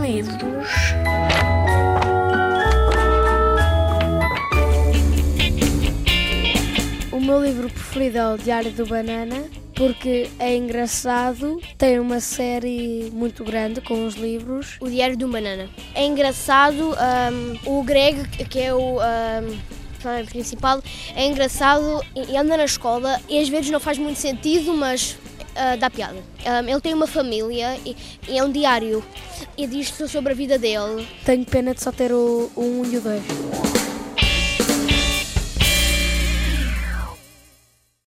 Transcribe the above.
livros. O meu livro preferido é o Diário do Banana, porque é engraçado, tem uma série muito grande com os livros. O Diário de um Banana. É engraçado, um, o Greg, que é o um, personagem principal, é engraçado e anda na escola e às vezes não faz muito sentido, mas uh, dá piada. Um, ele tem uma família e, e, é um diário e diz sobre a vida dele. Tenho pena de só ter o 1 um e o 2.